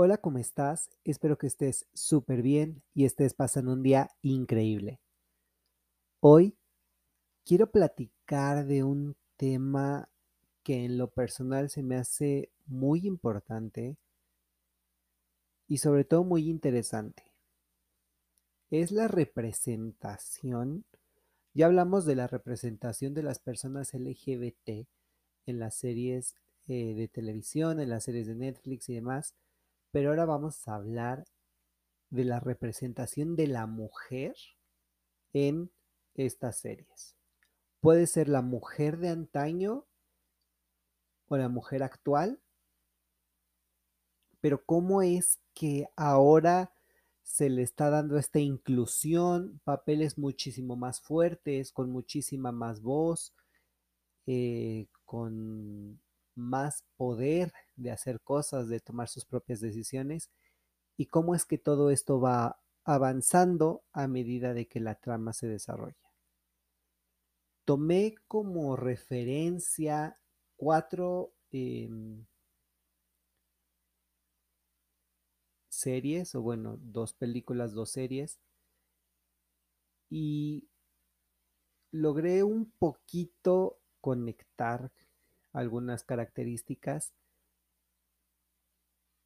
Hola, ¿cómo estás? Espero que estés súper bien y estés pasando un día increíble. Hoy quiero platicar de un tema que en lo personal se me hace muy importante y sobre todo muy interesante. Es la representación. Ya hablamos de la representación de las personas LGBT en las series eh, de televisión, en las series de Netflix y demás, pero ahora vamos a hablar de la representación de la mujer en estas series. Puede ser la mujer de antaño o la mujer actual, pero cómo es que ahora se le está dando esta inclusión, papeles muchísimo más fuertes, con muchísima más voz, eh, con más poder de hacer cosas, de tomar sus propias decisiones, y cómo es que todo esto va avanzando a medida de que la trama se desarrolla. Tomé como referencia cuatro em, series, o bueno, dos películas, dos series, y logré un poquito conectar algunas características,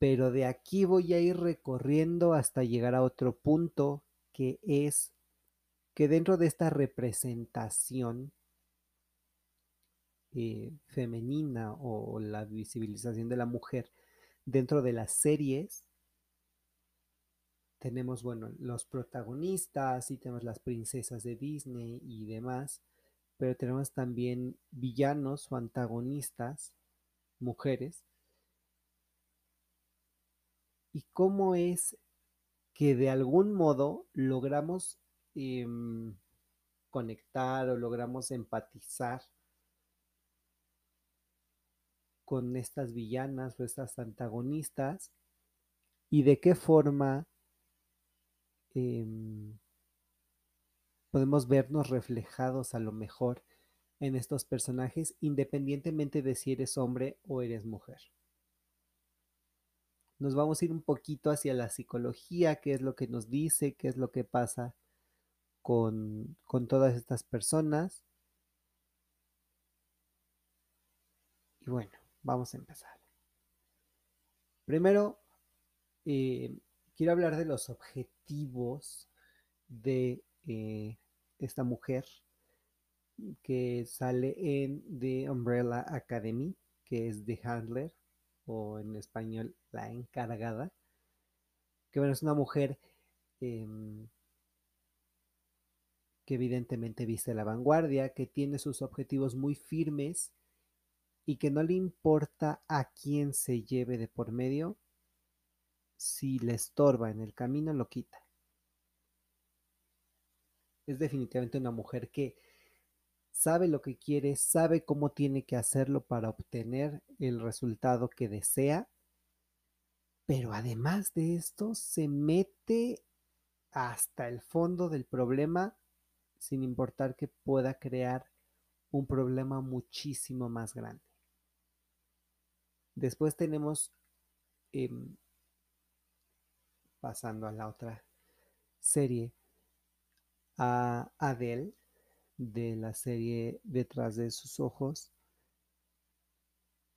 pero de aquí voy a ir recorriendo hasta llegar a otro punto que es que dentro de esta representación eh, femenina o la visibilización de la mujer dentro de las series, tenemos, bueno, los protagonistas y tenemos las princesas de Disney y demás, pero tenemos también villanos o antagonistas, mujeres. Y cómo es que de algún modo logramos em, conectar o logramos empatizar con estas villanas o estas antagonistas y de qué forma em, podemos vernos reflejados a lo mejor en estos personajes independientemente de si eres hombre o eres mujer. Nos vamos a ir un poquito hacia la psicología, qué es lo que nos dice, qué es lo que pasa con, todas estas personas. Y bueno, vamos a empezar. Primero, eh, quiero hablar de los objetivos de eh, esta mujer que sale en The Umbrella Academy, que es The Handler, o en español La Encargada, que bueno, es una mujer em, que evidentemente viste la vanguardia, que tiene sus objetivos muy firmes y que no le importa a quién se lleve de por medio, si le estorba en el camino lo quita. Es definitivamente una mujer que sabe lo que quiere, sabe cómo tiene que hacerlo para obtener el resultado que desea, pero además de esto se mete hasta el fondo del problema sin importar que pueda crear un problema muchísimo más grande. Después tenemos, em, pasando a la otra serie, a Adele de la serie Detrás de sus ojos,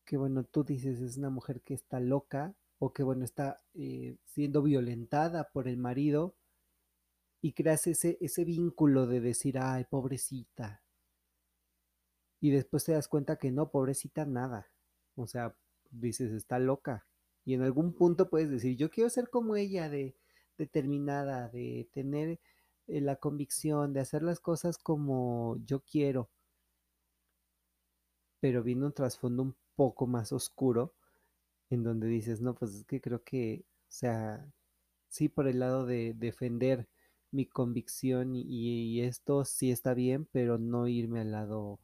que bueno, tú dices es una mujer que está loca o que bueno, está eh, siendo violentada por el marido y creas ese, ese vínculo de decir, ay, pobrecita. Y después te das cuenta que no, pobrecita nada. O sea, dices, está loca. Y en algún punto puedes decir, yo quiero ser como ella, de determinada, de tener la convicción de hacer las cosas como yo quiero, pero viene un trasfondo un poco más oscuro, en donde dices, no, pues es que creo que, o sea, sí por el lado de defender mi convicción y, esto sí está bien, pero no irme al lado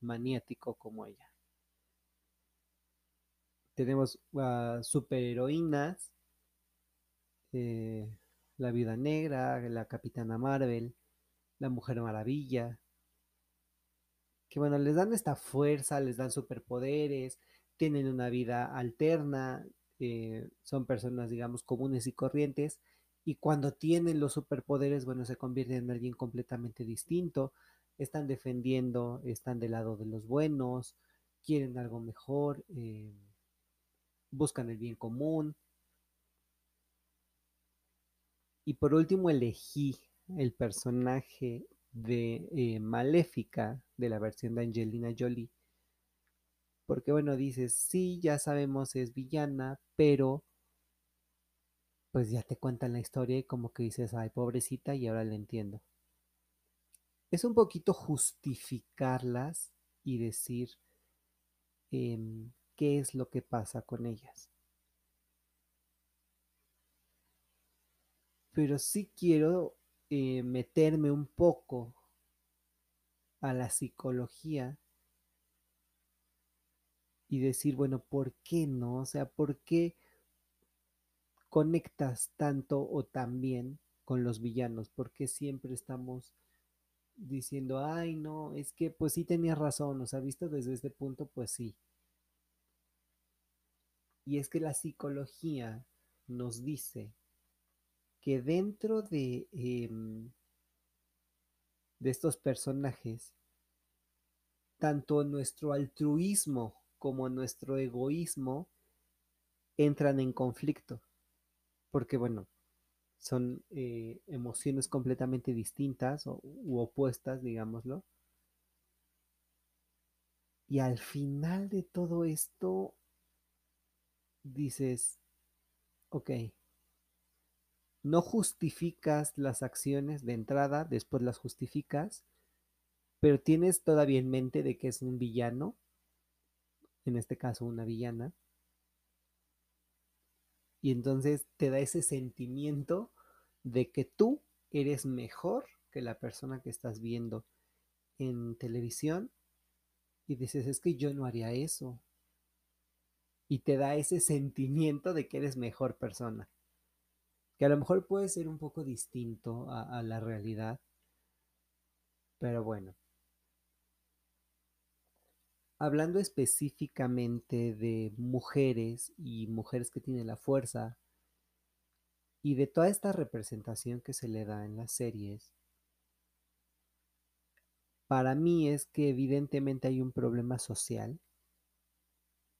maniático como ella. Tenemos a superheroínas, eh, la Viuda Negra, la Capitana Marvel, la Mujer Maravilla, que bueno, les dan esta fuerza, les dan superpoderes, tienen una vida alterna, eh, son personas, digamos, comunes y corrientes, y cuando tienen los superpoderes, bueno, se convierten en alguien completamente distinto, están defendiendo, están del lado de los buenos, quieren algo mejor, eh, buscan el bien común. Y por último elegí el personaje de eh, Maléfica de la versión de Angelina Jolie. Porque bueno, dices, sí, ya sabemos es villana, pero pues ya te cuentan la historia y como que dices, ay, pobrecita, y ahora la entiendo. Es un poquito justificarlas y decir em, qué es lo que pasa con ellas. Pero sí quiero eh, meterme un poco a la psicología y decir, bueno, ¿por qué no? O sea, ¿por qué conectas tanto o tan bien con los villanos? ¿Por qué siempre estamos diciendo, ay, no, es que pues sí tenías razón, o sea, visto desde este punto, pues sí. Y es que la psicología nos dice que dentro de, em, de estos personajes, tanto nuestro altruismo como nuestro egoísmo entran en conflicto. Porque bueno, son eh, emociones completamente distintas o, u opuestas, digámoslo. Y al final de todo esto, dices, ok, no justificas las acciones de entrada, después las justificas, pero tienes todavía en mente de que es un villano, en este caso una villana, y entonces te da ese sentimiento de que tú eres mejor que la persona que estás viendo en televisión y dices, es que yo no haría eso. Y te da ese sentimiento de que eres mejor persona que a lo mejor puede ser un poco distinto a, la realidad, pero bueno. Hablando específicamente de mujeres y mujeres que tienen la fuerza y de toda esta representación que se le da en las series, para mí es que evidentemente hay un problema social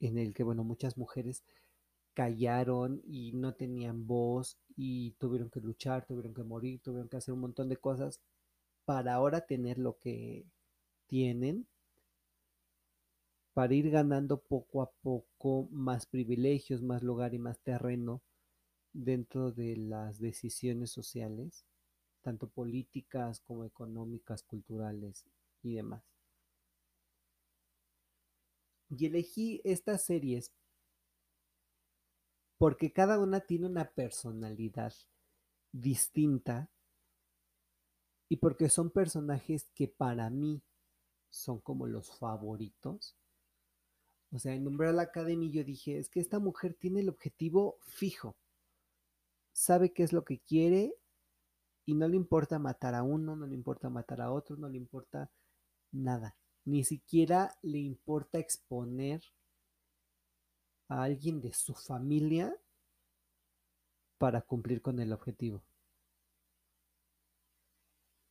en el que, bueno, muchas mujeres callaron y no tenían voz y tuvieron que luchar, tuvieron que morir, tuvieron que hacer un montón de cosas para ahora tener lo que tienen, para ir ganando poco a poco más privilegios, más lugar y más terreno dentro de las decisiones sociales, tanto políticas como económicas, culturales y demás. Y elegí estas series porque cada una tiene una personalidad distinta y porque son personajes que para mí son como los favoritos. O sea, en Umbrella Academy yo dije, es que esta mujer tiene el objetivo fijo, sabe qué es lo que quiere y no le importa matar a uno, no le importa matar a otro, no le importa nada. Ni siquiera le importa exponer a alguien de su familia para cumplir con el objetivo.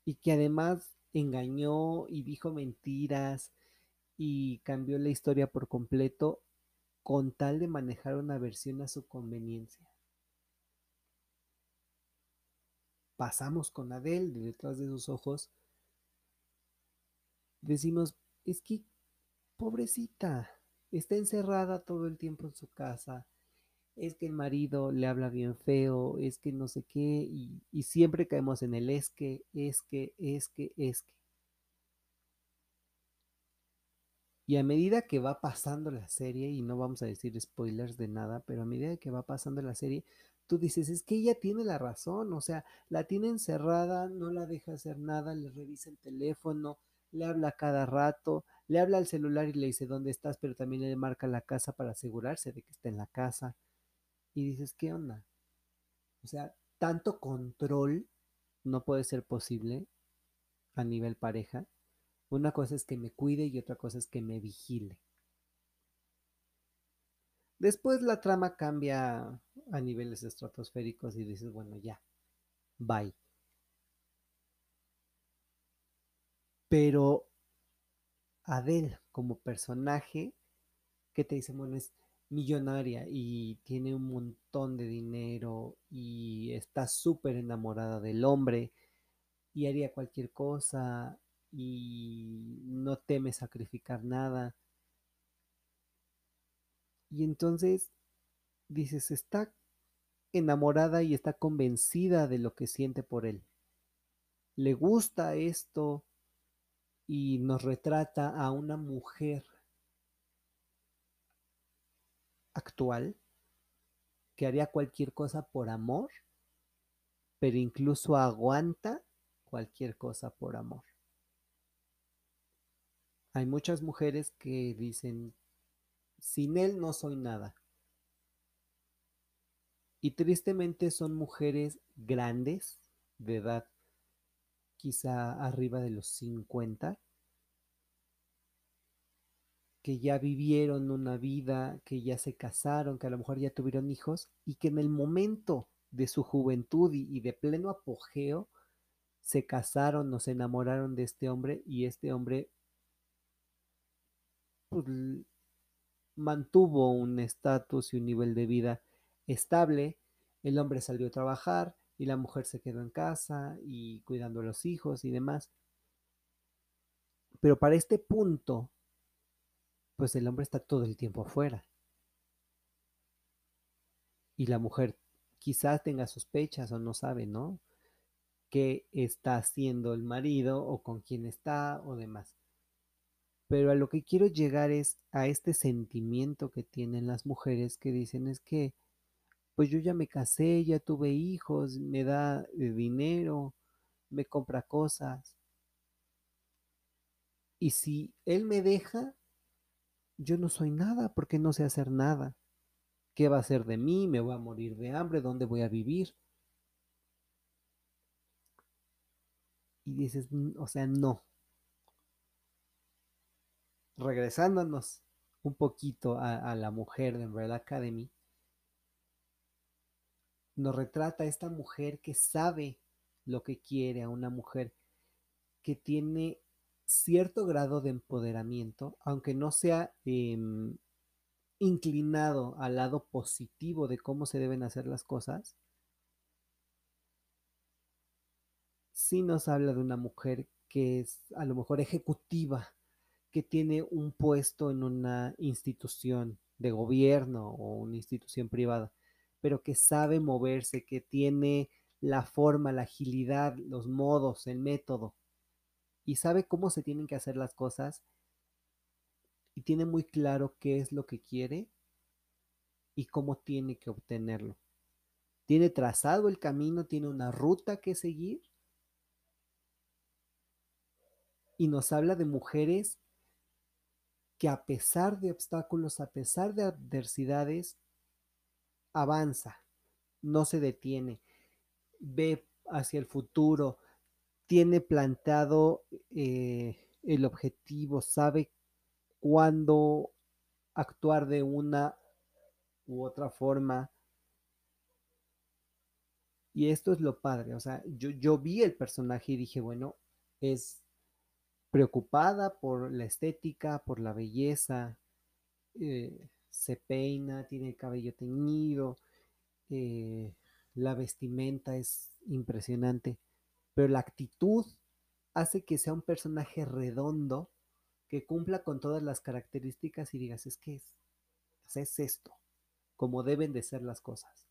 Y que además engañó y dijo mentiras y cambió la historia por completo con tal de manejar una versión a su conveniencia. Pasamos con Adele de detrás de sus ojos. Decimos, es que pobrecita, está encerrada todo el tiempo en su casa, es que el marido le habla bien feo, es que no sé qué, y, siempre caemos en el es que, es que, es que, es que. Y a medida que va pasando la serie, y no vamos a decir spoilers de nada, pero a medida que va pasando la serie, tú dices, es que ella tiene la razón, o sea, la tiene encerrada, no la deja hacer nada, le revisa el teléfono, le habla cada rato, le habla al celular y le dice dónde estás, pero también le marca la casa para asegurarse de que está en la casa. Y dices, ¿qué onda? O sea, tanto control no puede ser posible a nivel pareja. Una cosa es que me cuide y otra cosa es que me vigile. Después la trama cambia a niveles estratosféricos y dices, bueno, ya, bye. Pero Adele como personaje, que te dice, bueno, es millonaria y tiene un montón de dinero y está súper enamorada del hombre y haría cualquier cosa y no teme sacrificar nada. Y entonces dices, está enamorada y está convencida de lo que siente por él. Le gusta esto y nos retrata a una mujer actual que haría cualquier cosa por amor, pero incluso aguanta cualquier cosa por amor. Hay muchas mujeres que dicen, sin él no soy nada. Y tristemente son mujeres grandes, de edad quizá arriba de los 50, que ya vivieron una vida, que ya se casaron, que a lo mejor ya tuvieron hijos y que en el momento de su juventud y, de pleno apogeo se casaron o se enamoraron de este hombre y este hombre pues, mantuvo un estatus y un nivel de vida estable. El hombre salió a trabajar y la mujer se quedó en casa y cuidando a los hijos y demás. Pero para este punto, pues el hombre está todo el tiempo afuera. Y la mujer quizás tenga sospechas o no sabe, ¿no? Qué está haciendo el marido o con quién está o demás. Pero a lo que quiero llegar es a este sentimiento que tienen las mujeres que dicen es que, pues yo ya me casé, ya tuve hijos, me da eh, dinero, me compra cosas. Y si él me deja, yo no soy nada porque no sé hacer nada. ¿Qué va a hacer de mí? ¿Me voy a morir de hambre? ¿Dónde voy a vivir? Y dices, o sea, no. Regresándonos un poquito a, la mujer de Umbrella Academy, nos retrata a esta mujer que sabe lo que quiere, a una mujer que tiene cierto grado de empoderamiento, aunque no sea em, inclinado al lado positivo de cómo se deben hacer las cosas, sí nos habla de una mujer que es a lo mejor ejecutiva, que tiene un puesto en una institución de gobierno o una institución privada, pero que sabe moverse, que tiene la forma, la agilidad, los modos, el método y sabe cómo se tienen que hacer las cosas y tiene muy claro qué es lo que quiere y cómo tiene que obtenerlo. Tiene trazado el camino, tiene una ruta que seguir y nos habla de mujeres que a pesar de obstáculos, a pesar de adversidades, avanza, no se detiene, ve hacia el futuro, tiene plantado eh, el objetivo, sabe cuándo actuar de una u otra forma. Y esto es lo padre, o sea, yo, yo vi el personaje y dije, bueno, es preocupada por la estética, por la belleza, eh, se peina, tiene el cabello teñido, eh, la vestimenta es impresionante pero la actitud hace que sea un personaje redondo que cumpla con todas las características y digas, es que es, es esto, como deben de ser las cosas.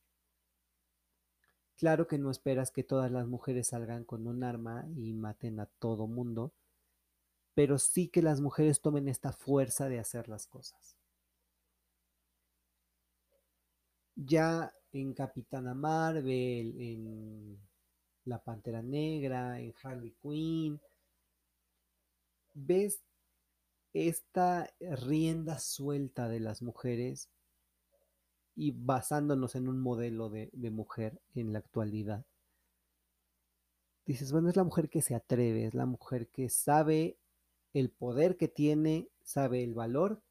Claro que no esperas que todas las mujeres salgan con un arma y maten a todo mundo, pero sí que las mujeres tomen esta fuerza de hacer las cosas. Ya en Capitana Marvel, en la Pantera Negra, en Harley Quinn. ¿Ves esta rienda suelta de las mujeres y basándonos en un modelo de, de, mujer en la actualidad? Dices, bueno, es la mujer que se atreve, es la mujer que sabe el poder que tiene, sabe el valor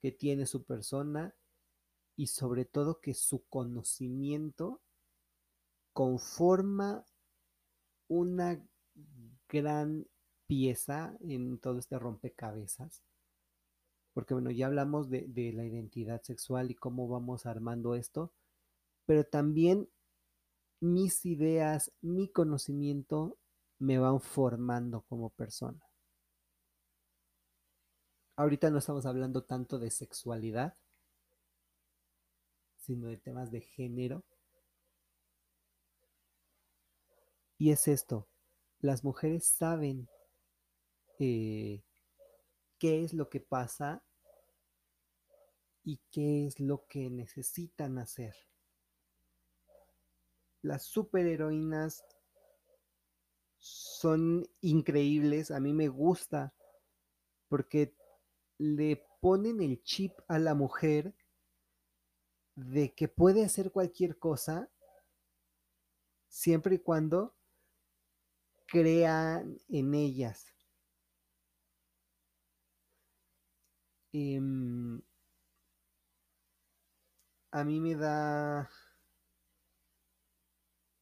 que tiene su persona y sobre todo que su conocimiento conforma una gran pieza en todo este rompecabezas. Porque bueno, ya hablamos de, la identidad sexual y cómo vamos armando esto, pero también mis ideas, mi conocimiento me van formando como persona. Ahorita no estamos hablando tanto de sexualidad, sino de temas de género. Y es esto, las mujeres saben eh, qué es lo que pasa y qué es lo que necesitan hacer. Las superheroínas son increíbles, a mí me gusta porque le ponen el chip a la mujer de que puede hacer cualquier cosa siempre y cuando crean en ellas. Em, a mí me da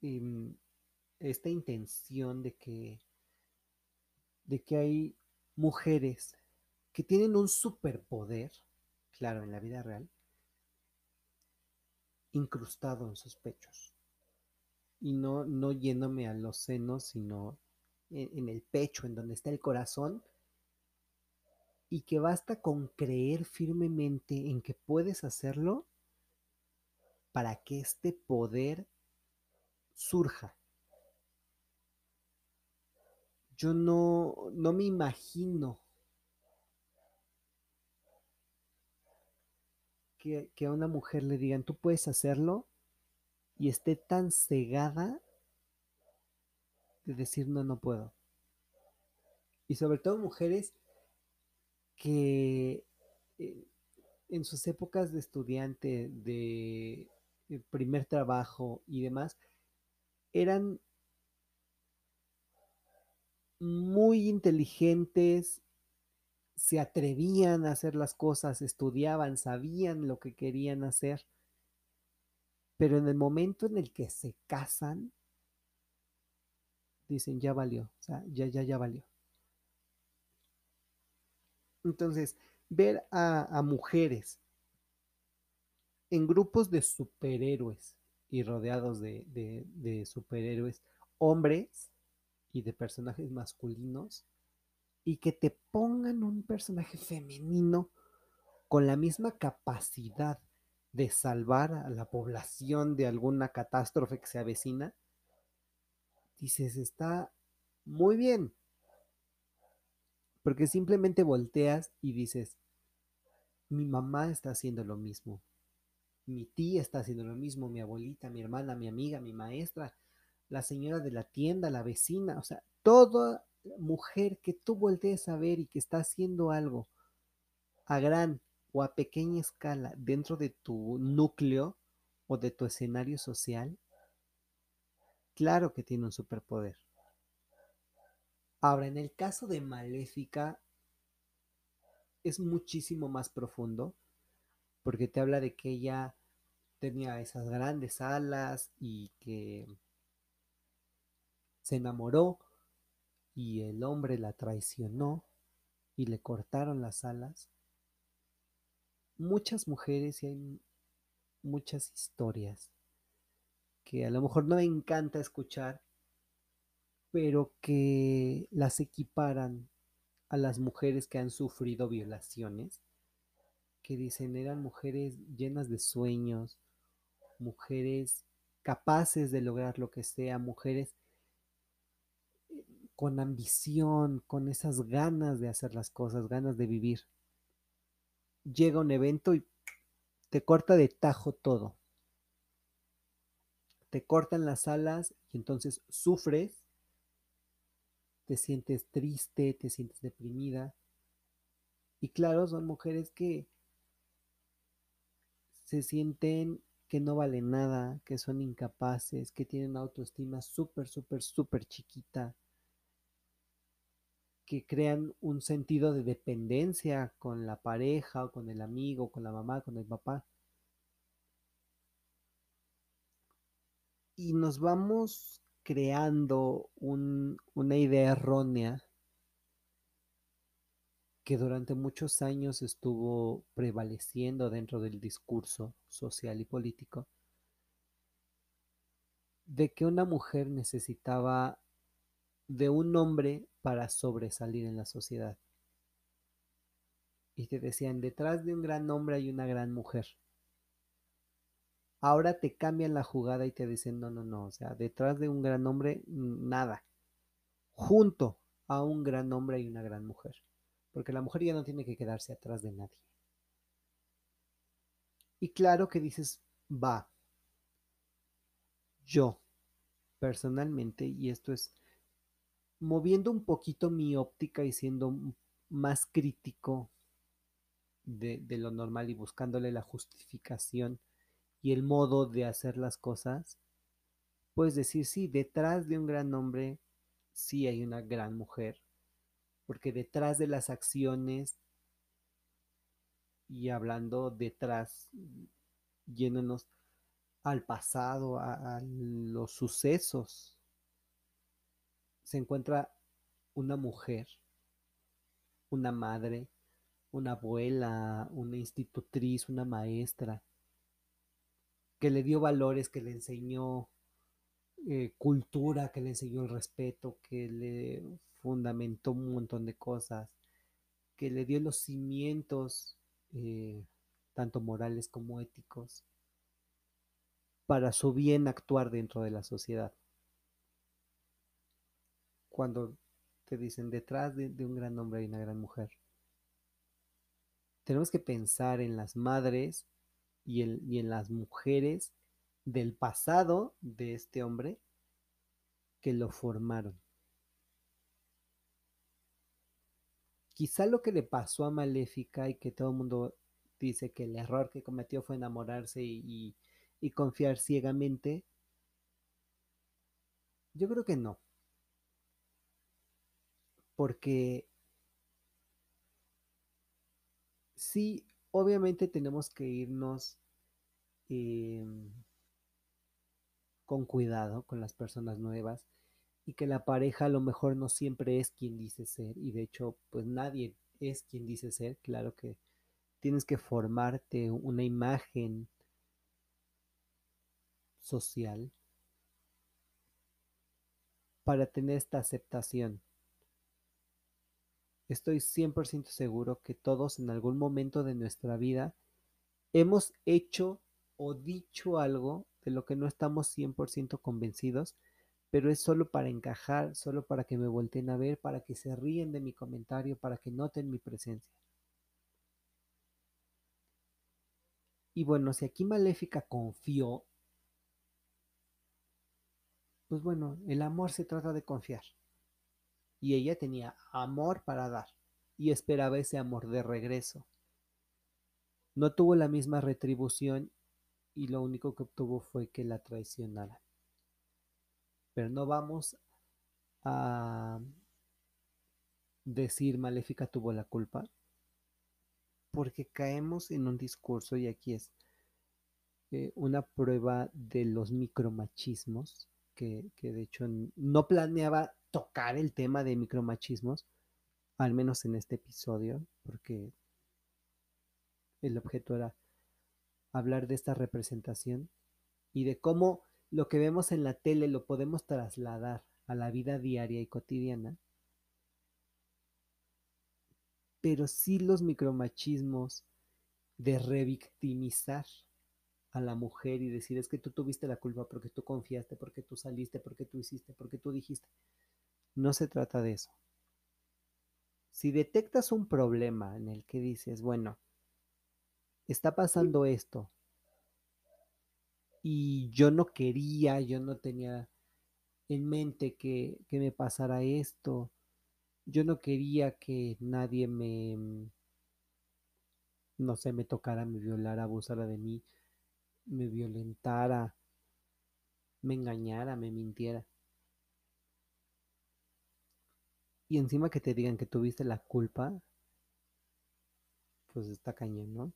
em, esta intención de que de que hay mujeres que tienen un superpoder, claro, en la vida real, incrustado en sus pechos. Y no, no yéndome a los senos, sino en, el pecho, en donde está el corazón, y que basta con creer firmemente en que puedes hacerlo para que este poder surja. Yo no, no me imagino que, a una mujer le digan, tú puedes hacerlo, y esté tan cegada de decir, no, no puedo. Y sobre todo mujeres que eh, en sus épocas de estudiante, de, de primer trabajo y demás, eran muy inteligentes, se atrevían a hacer las cosas, estudiaban, sabían lo que querían hacer, pero en el momento en el que se casan, dicen, ya valió, o sea, ya, ya, ya valió. Entonces, ver a, mujeres en grupos de superhéroes y rodeados de, de, de superhéroes, hombres y de personajes masculinos, y que te pongan un personaje femenino con la misma capacidad de salvar a la población de alguna catástrofe que se avecina, dices, está muy bien. Porque simplemente volteas y dices, mi mamá está haciendo lo mismo, mi tía está haciendo lo mismo, mi abuelita, mi hermana, mi amiga, mi maestra, la señora de la tienda, la vecina, o sea, toda mujer que tú voltees a ver y que está haciendo algo a gran o a pequeña escala dentro de tu núcleo o de tu escenario social, claro que tiene un superpoder. Ahora, en el caso de Maléfica, es muchísimo más profundo porque te habla de que ella tenía esas grandes alas y que se enamoró y el hombre la traicionó y le cortaron las alas. Muchas mujeres y hay muchas historias que a lo mejor no me encanta escuchar, pero que las equiparan a las mujeres que han sufrido violaciones, que dicen eran mujeres llenas de sueños, mujeres capaces de lograr lo que sea, mujeres con ambición, con esas ganas de hacer las cosas, ganas de vivir. Llega un evento y te corta de tajo todo. Te cortan las alas y entonces sufres, te sientes triste, te sientes deprimida. Y claro, son mujeres que se sienten que no valen nada, que son incapaces, que tienen autoestima súper, súper, súper chiquita que crean un sentido de dependencia con la pareja, o con el amigo, con la mamá, con el papá. Y nos vamos creando una idea errónea que durante muchos años estuvo prevaleciendo dentro del discurso social y político, de que una mujer necesitaba de un hombre para sobresalir en la sociedad. Y te decían, detrás de un gran hombre hay una gran mujer. Ahora te cambian la jugada y te dicen, no, no, no, o sea, detrás de un gran hombre, nada. Junto a un gran hombre hay una gran mujer porque la mujer ya no tiene que quedarse atrás de nadie. Y claro que dices, va, yo personalmente, y esto es moviendo un poquito mi óptica y siendo más crítico de, lo normal y buscándole la justificación y el modo de hacer las cosas, puedes decir, sí, detrás de un gran hombre, sí hay una gran mujer, porque detrás de las acciones y hablando detrás, yéndonos al pasado, a, los sucesos, se encuentra una mujer, una madre, una abuela, una institutriz, una maestra, que le dio valores, que le enseñó eh, cultura, que le enseñó el respeto, que le fundamentó un montón de cosas, que le dio los cimientos, eh, tanto morales como éticos, para su bien actuar dentro de la sociedad. Cuando te dicen detrás de, un gran hombre hay una gran mujer, tenemos que pensar en las madres y, en las mujeres del pasado de este hombre que lo formaron. Quizá lo que le pasó a Maléfica y que todo el mundo dice que el error que cometió fue enamorarse y, y confiar ciegamente, yo creo que no. Porque sí, obviamente tenemos que irnos eh, con cuidado con las personas nuevas y que la pareja a lo mejor no siempre es quien dice ser y de hecho pues nadie es quien dice ser, claro que tienes que formarte una imagen social para tener esta aceptación. Estoy 100% seguro que todos en algún momento de nuestra vida hemos hecho o dicho algo de lo que no estamos 100% convencidos, pero es solo para encajar, solo para que me volteen a ver, para que se ríen de mi comentario, para que noten mi presencia. Y bueno, si aquí Maléfica confió, pues bueno, el amor se trata de confiar. Y ella tenía amor para dar y esperaba ese amor de regreso. No tuvo la misma retribución y lo único que obtuvo fue que la traicionara. Pero no vamos a decir Maléfica tuvo la culpa, porque caemos en un discurso, y aquí es eh, una prueba de los micromachismos, que, que de hecho no planeaba tocar el tema de micromachismos, al menos en este episodio, porque el objeto era hablar de esta representación y de cómo lo que vemos en la tele lo podemos trasladar a la vida diaria y cotidiana, pero sí los micromachismos de revictimizar a la mujer y decir es que tú tuviste la culpa porque tú confiaste, porque tú saliste, porque tú hiciste, porque tú dijiste. No se trata de eso. Si detectas un problema en el que dices, bueno, está pasando esto. Y yo no quería, yo no tenía en mente que, que me pasara esto. Yo no quería que nadie me, no sé, me tocara, me violara, abusara de mí, me violentara, me engañara, me mintiera. Y encima que te digan que tuviste la culpa, pues está cañón, ¿no?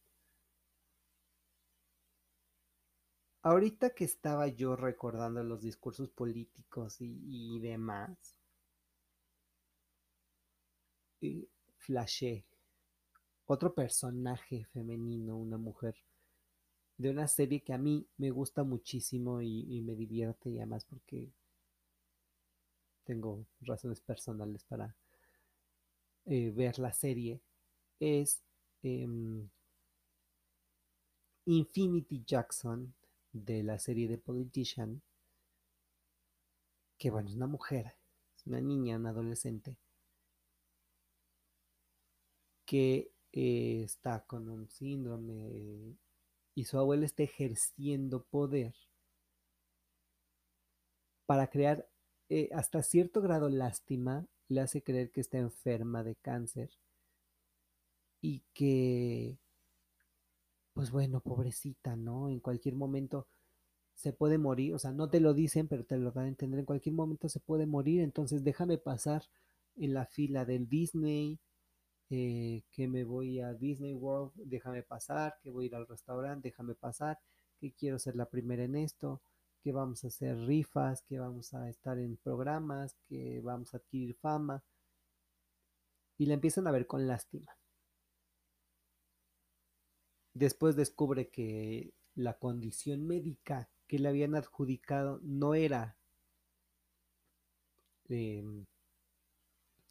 Ahorita que estaba yo recordando los discursos políticos y, demás, y flashé otro personaje femenino, una mujer, de una serie que a mí me gusta muchísimo y, y me divierte y además porque tengo razones personales para eh, ver la serie, es em, Infinity Jackson de la serie de Politician, que bueno, es una mujer, es una niña, una adolescente, que eh, está con un síndrome y su abuela está ejerciendo poder para crear eh, hasta cierto grado lástima, le hace creer que está enferma de cáncer y que, pues bueno, pobrecita, ¿no? En cualquier momento se puede morir, o sea, no te lo dicen, pero te lo dan a entender, en cualquier momento se puede morir, entonces déjame pasar en la fila del Disney, eh, que me voy a Disney World, déjame pasar, que voy a ir al restaurante, déjame pasar, que quiero ser la primera en esto, que vamos a hacer rifas, que vamos a estar en programas, que vamos a adquirir fama. Y la empiezan a ver con lástima. Después descubre que la condición médica que le habían adjudicado no era eh,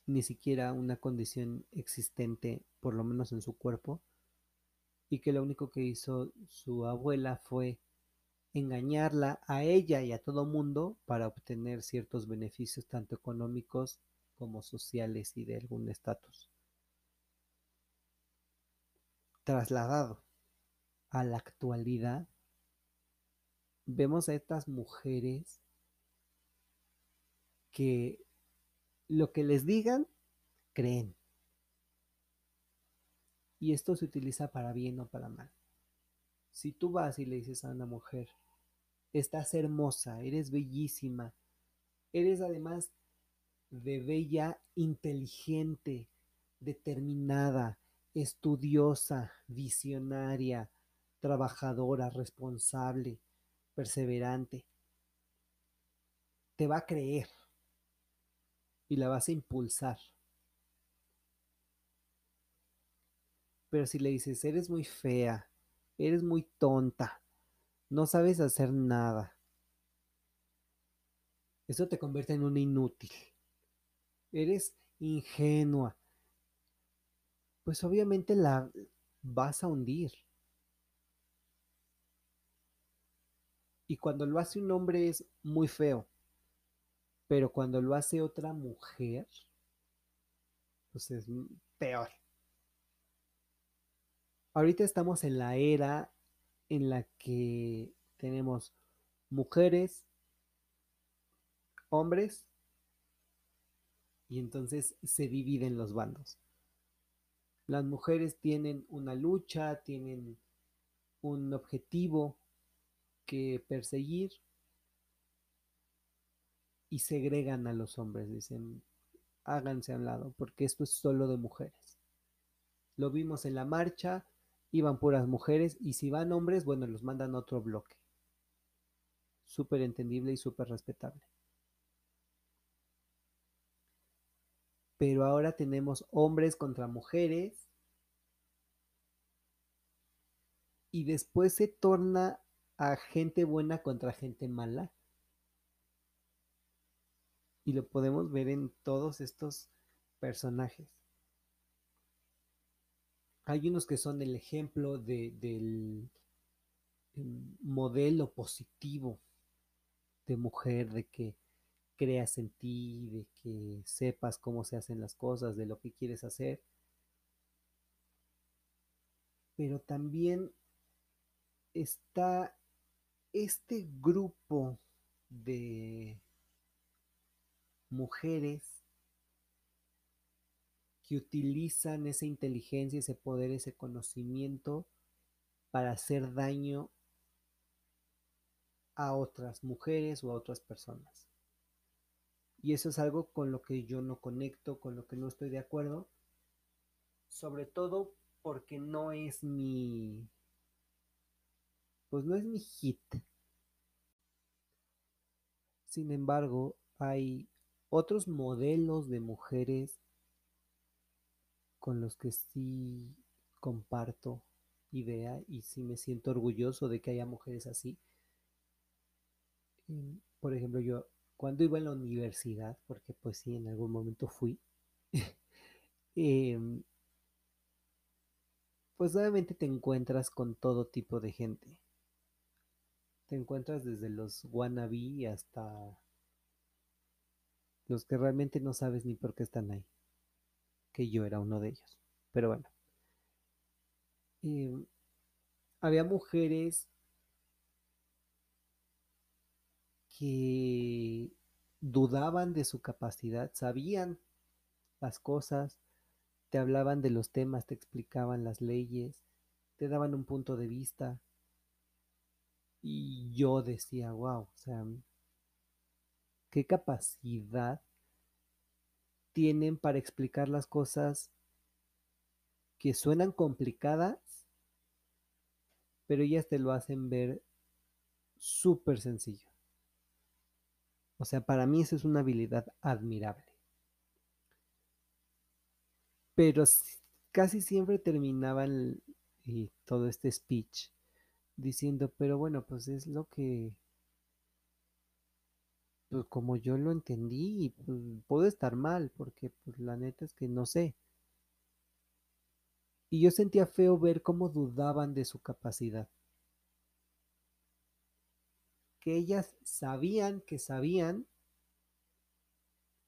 ni siquiera una condición existente, por lo menos en su cuerpo, y que lo único que hizo su abuela fue engañarla a ella y a todo mundo para obtener ciertos beneficios tanto económicos como sociales y de algún estatus. Trasladado a la actualidad, vemos a estas mujeres que lo que les digan, creen. Y esto se utiliza para bien o para mal. Si tú vas y le dices a una mujer, estás hermosa, eres bellísima, eres además de bella, inteligente, determinada, estudiosa, visionaria, trabajadora, responsable, perseverante, te va a creer y la vas a impulsar. Pero si le dices, eres muy fea, eres muy tonta, no sabes hacer nada, eso te convierte en una inútil. Eres ingenua. Pues obviamente la vas a hundir. Y cuando lo hace un hombre es muy feo. Pero cuando lo hace otra mujer, pues es peor. Ahorita estamos en la era en la que tenemos mujeres, hombres, y entonces se dividen los bandos. Las mujeres tienen una lucha, tienen un objetivo que perseguir y segregan a los hombres, dicen, háganse a un lado, porque esto es solo de mujeres. Lo vimos en la marcha, iban puras mujeres, y si van hombres, bueno, los mandan a otro bloque. Súper entendible y súper respetable. Pero ahora tenemos hombres contra mujeres, y después se torna a gente buena contra gente mala y lo podemos ver en todos estos personajes. Hay unos que son el ejemplo de, del modelo positivo de mujer, de que creas en ti, de que sepas cómo se hacen las cosas, de lo que quieres hacer. Pero también está este grupo de mujeres que utilizan esa inteligencia, ese poder, ese conocimiento para hacer daño a otras mujeres o a otras personas. Y eso es algo con lo que yo no conecto, con lo que no estoy de acuerdo, sobre todo porque no es mi, pues no es mi hit Sin embargo, hay otros modelos de mujeres con los que sí comparto idea y sí me siento orgulloso de que haya mujeres así. Em, por ejemplo, yo cuando iba en la universidad, porque pues sí, en algún momento fui, em, pues obviamente te encuentras con todo tipo de gente. Te encuentras desde los wannabe hasta los que realmente no sabes ni por qué están ahí. Que yo era uno de ellos. Pero bueno. Em, había mujeres que dudaban de su capacidad, sabían las cosas, te hablaban de los temas, te explicaban las leyes, te daban un punto de vista. Y yo decía, wow, o sea, qué capacidad tienen para explicar las cosas que suenan complicadas, pero ellas te lo hacen ver súper sencillo. O sea, para mí esa es una habilidad admirable. Pero casi siempre terminaban y todo este speech diciendo, pero bueno, pues es lo que, pues como yo lo entendí, y pues puedo estar mal, porque pues la neta es que no sé. Y yo sentía feo ver cómo dudaban de su capacidad. Que ellas sabían que sabían,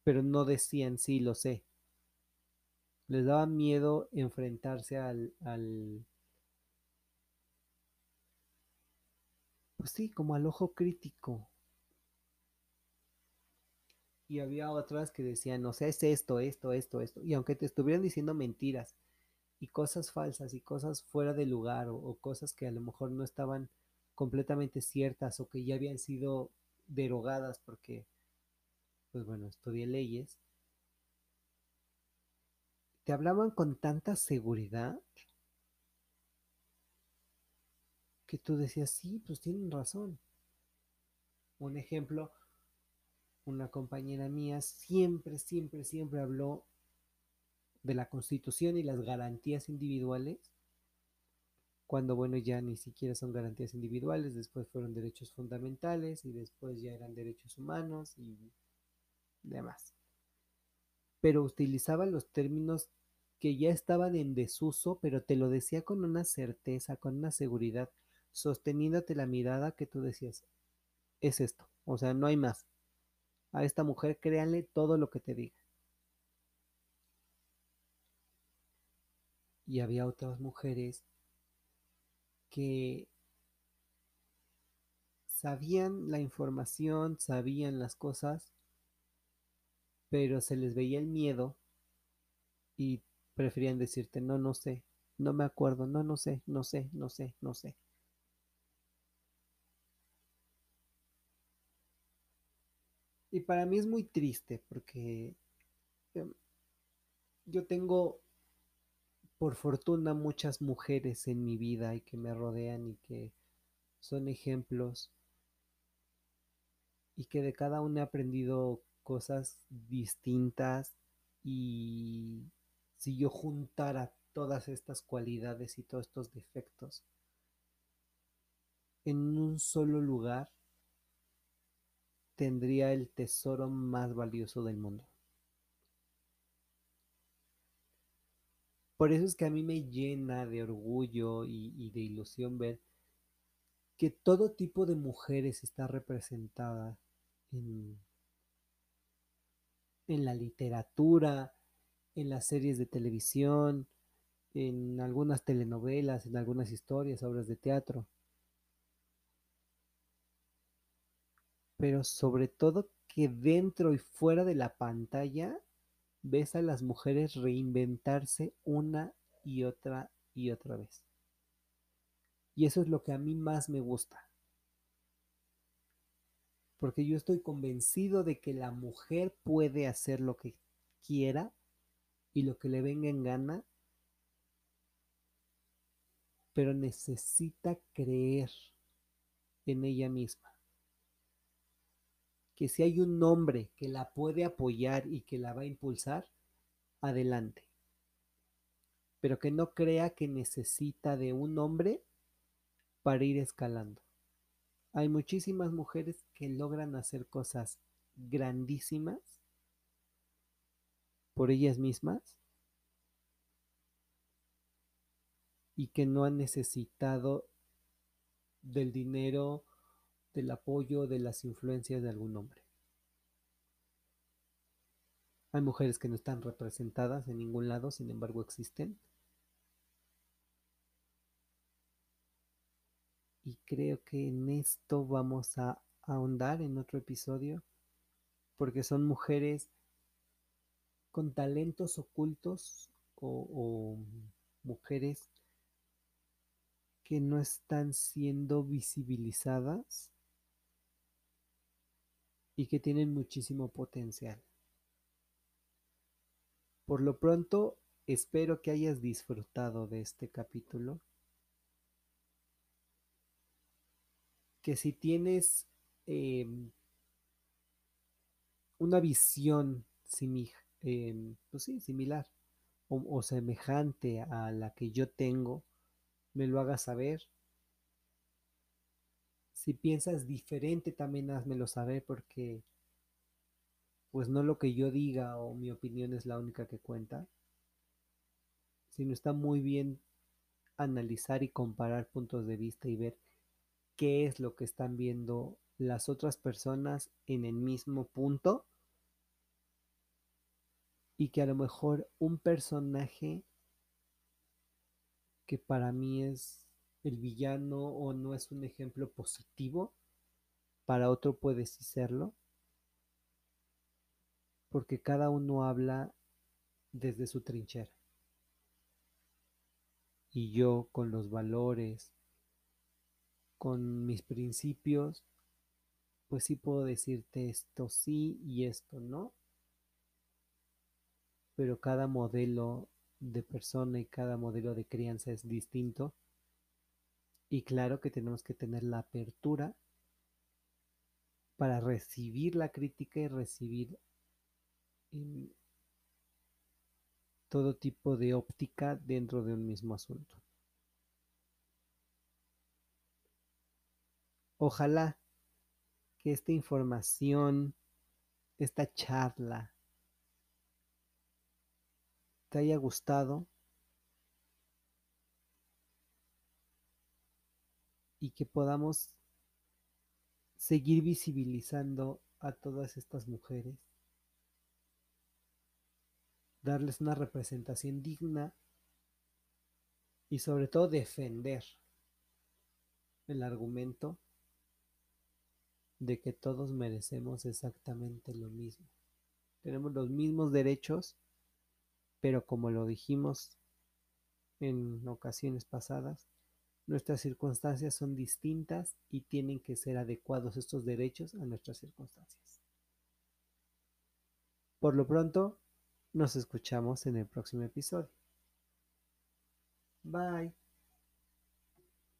pero no decían sí, lo sé. Les daba miedo enfrentarse al, al pues sí, como al ojo crítico. Y había otras que decían, no sé, es esto, esto, esto, esto. Y aunque te estuvieran diciendo mentiras y cosas falsas y cosas fuera de lugar o, cosas que a lo mejor no estaban completamente ciertas o que ya habían sido derogadas porque, pues bueno, estudié leyes, te hablaban con tanta seguridad que tú decías, sí, pues tienen razón. Un ejemplo, una compañera mía siempre, siempre, siempre habló de la Constitución y las garantías individuales, cuando bueno ya ni siquiera son garantías individuales, después fueron derechos fundamentales y después ya eran derechos humanos y demás. Pero utilizaba los términos que ya estaban en desuso, pero te lo decía con una certeza, con una seguridad, sosteniéndote la mirada que tú decías, es esto, o sea, no hay más. A esta mujer créanle todo lo que te diga. Y había otras mujeres que sabían la información, sabían las cosas, pero se les veía el miedo y preferían decirte, no, no sé, no me acuerdo, no, no sé, no sé, no sé, no sé. Y para mí es muy triste porque em, yo tengo, por fortuna, muchas mujeres en mi vida y que me rodean y que son ejemplos y que de cada una he aprendido cosas distintas y si yo juntara todas estas cualidades y todos estos defectos en un solo lugar, tendría el tesoro más valioso del mundo. Por eso es que a mí me llena de orgullo y, de ilusión ver que todo tipo de mujeres está representada en, la literatura, en las series de televisión, en algunas telenovelas, en algunas historias, obras de teatro. Pero sobre todo que dentro y fuera de la pantalla ves a las mujeres reinventarse una y otra y otra vez. Y eso es lo que a mí más me gusta. Porque yo estoy convencido de que la mujer puede hacer lo que quiera y lo que le venga en gana, pero necesita creer en ella misma. Que si hay un hombre que la puede apoyar y que la va a impulsar, adelante. Pero que no crea que necesita de un hombre para ir escalando. Hay muchísimas mujeres que logran hacer cosas grandísimas por ellas mismas y que no han necesitado del dinero, del apoyo, de las influencias de algún hombre. Hay mujeres que no están representadas en ningún lado, sin embargo existen. Y creo que en esto vamos a ahondar en otro episodio, porque son mujeres con talentos ocultos o, o mujeres que no están siendo visibilizadas y que tienen muchísimo potencial. Por lo pronto, espero que hayas disfrutado de este capítulo. Que si tienes eh, una visión eh, pues sí, similar o, o semejante a la que yo tengo, me lo hagas saber. Si piensas diferente, también házmelo saber porque pues no lo que yo diga o mi opinión es la única que cuenta, sino está muy bien analizar y comparar puntos de vista y ver qué es lo que están viendo las otras personas en el mismo punto y que a lo mejor un personaje que para mí es el villano o no es un ejemplo positivo, para otro puede sí serlo, porque cada uno habla desde su trinchera. Y yo con los valores, con mis principios, pues sí puedo decirte esto sí y esto no, pero cada modelo de persona y cada modelo de crianza es distinto. Y claro que tenemos que tener la apertura para recibir la crítica y recibir todo tipo de óptica dentro de un mismo asunto. Ojalá que esta información, esta charla, te haya gustado y que podamos seguir visibilizando a todas estas mujeres darles una representación digna y sobre todo defender el argumento de que todos merecemos exactamente lo mismo. Tenemos los mismos derechos, pero como lo dijimos en ocasiones pasadas, nuestras circunstancias son distintas y tienen que ser adecuados estos derechos a nuestras circunstancias. Por lo pronto, nos escuchamos en el próximo episodio. Bye.